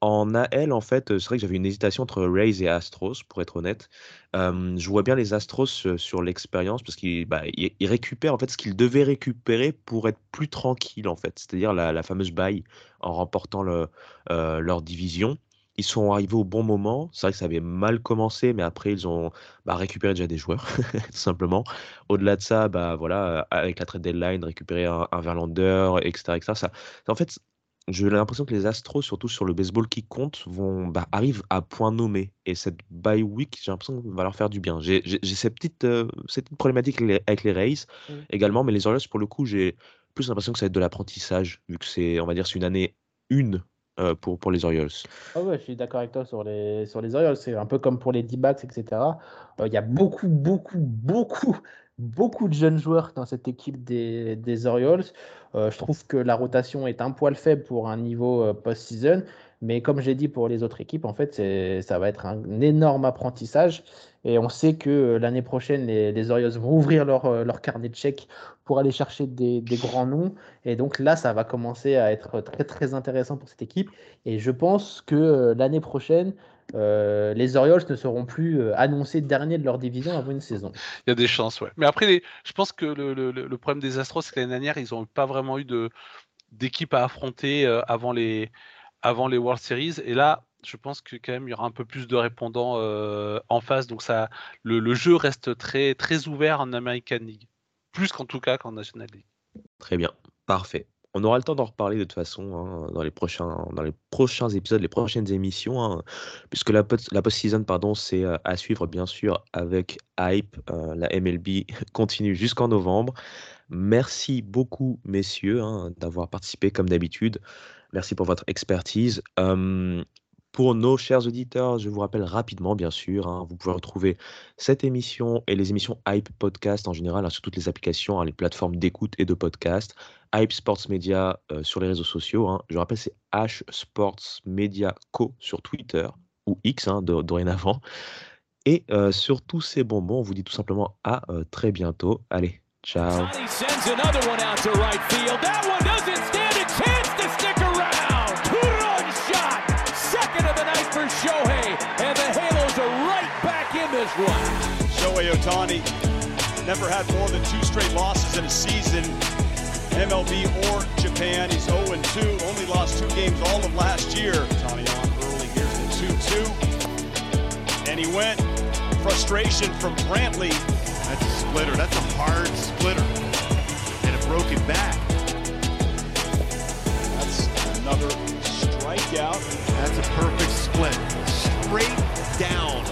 En AL, en fait, c'est vrai que j'avais une hésitation entre Rays et Astros, pour être honnête. je vois bien les Astros sur l'expérience parce qu'ils bah, récupèrent en fait ce qu'ils devaient récupérer pour être plus tranquilles, en fait, c'est-à-dire la, fameuse baille en remportant le, leur division. Ils sont arrivés au bon moment. C'est vrai que ça avait mal commencé, mais après ils ont bah, récupéré déjà des joueurs, <laughs> tout simplement. Au-delà de ça, bah voilà, avec la trade deadline, récupérer un, Verlander, etc., etc. Ça, en fait, j'ai l'impression que les Astros, surtout sur le baseball qui compte, vont, bah, arrivent à point nommé. Et cette bye week, j'ai l'impression que va leur faire du bien. J'ai cette petite, euh, cette petite problématique avec les Rays mmh. également, mais les Orioles, pour le coup, j'ai plus l'impression que ça va être de l'apprentissage, vu que c'est, on va dire, c'est une année une euh, pour, pour les Orioles. Ah ouais, je suis d'accord avec toi sur les, sur les Orioles. C'est un peu comme pour les D-backs, etc. Euh, il y a beaucoup, beaucoup, beaucoup beaucoup de jeunes joueurs dans cette équipe des, Orioles. Euh, je trouve que la rotation est un poil faible pour un niveau euh, post-season. Mais comme j'ai dit pour les autres équipes, en fait, ça va être un énorme apprentissage. Et on sait que euh, l'année prochaine, les, les, Orioles vont ouvrir leur, leur carnet de chèques pour aller chercher des, des, grands noms. Et donc là, ça va commencer à être très, très intéressant pour cette équipe. Et je pense que l'année prochaine, euh, les Orioles ne seront plus euh, annoncés derniers de leur division avant une saison. Il y a des chances, ouais. Mais après, je pense que le, problème des Astros, c'est que l'année dernière, ils n'ont pas vraiment eu d'équipe à affronter euh, avant, les, avant les World Series. Et là, je pense que quand même, il y aura un peu plus de répondants en face. Donc ça, le, jeu reste très, très ouvert en American League. Plus qu'en tout cas qu'en National League. Très bien, parfait. On aura le temps d'en reparler de toute façon hein, dans, les prochains, épisodes, les prochaines émissions, hein, puisque la, post-season, c'est euh, à suivre bien sûr avec Hype. Euh, la MLB <laughs> continue jusqu'en novembre. Merci beaucoup, messieurs, hein, d'avoir participé comme d'habitude. Merci pour votre expertise. Pour nos chers auditeurs, je vous rappelle rapidement, bien sûr, hein, vous pouvez retrouver cette émission et les émissions Hype Podcast en général hein, sur toutes les applications, hein, les plateformes d'écoute et de podcast. Hype Sports Media euh, sur les réseaux sociaux. Je rappelle, c'est H Sports Media Co sur Twitter ou X dorénavant. Et euh, sur tous ces bonbons, on vous dit tout simplement à euh, très bientôt. Allez, ciao. Shohei and the Halos are right back in this one. Shohei Otani never had more than two straight losses in a season, MLB or Japan. He's 0-2, only lost two games all of last year. Otani on early, here's the 2-2. And he went, frustration from Brantley. That's a splitter, that's a hard splitter. And a broken back. That's another strikeout. That's a perfect split. Straight down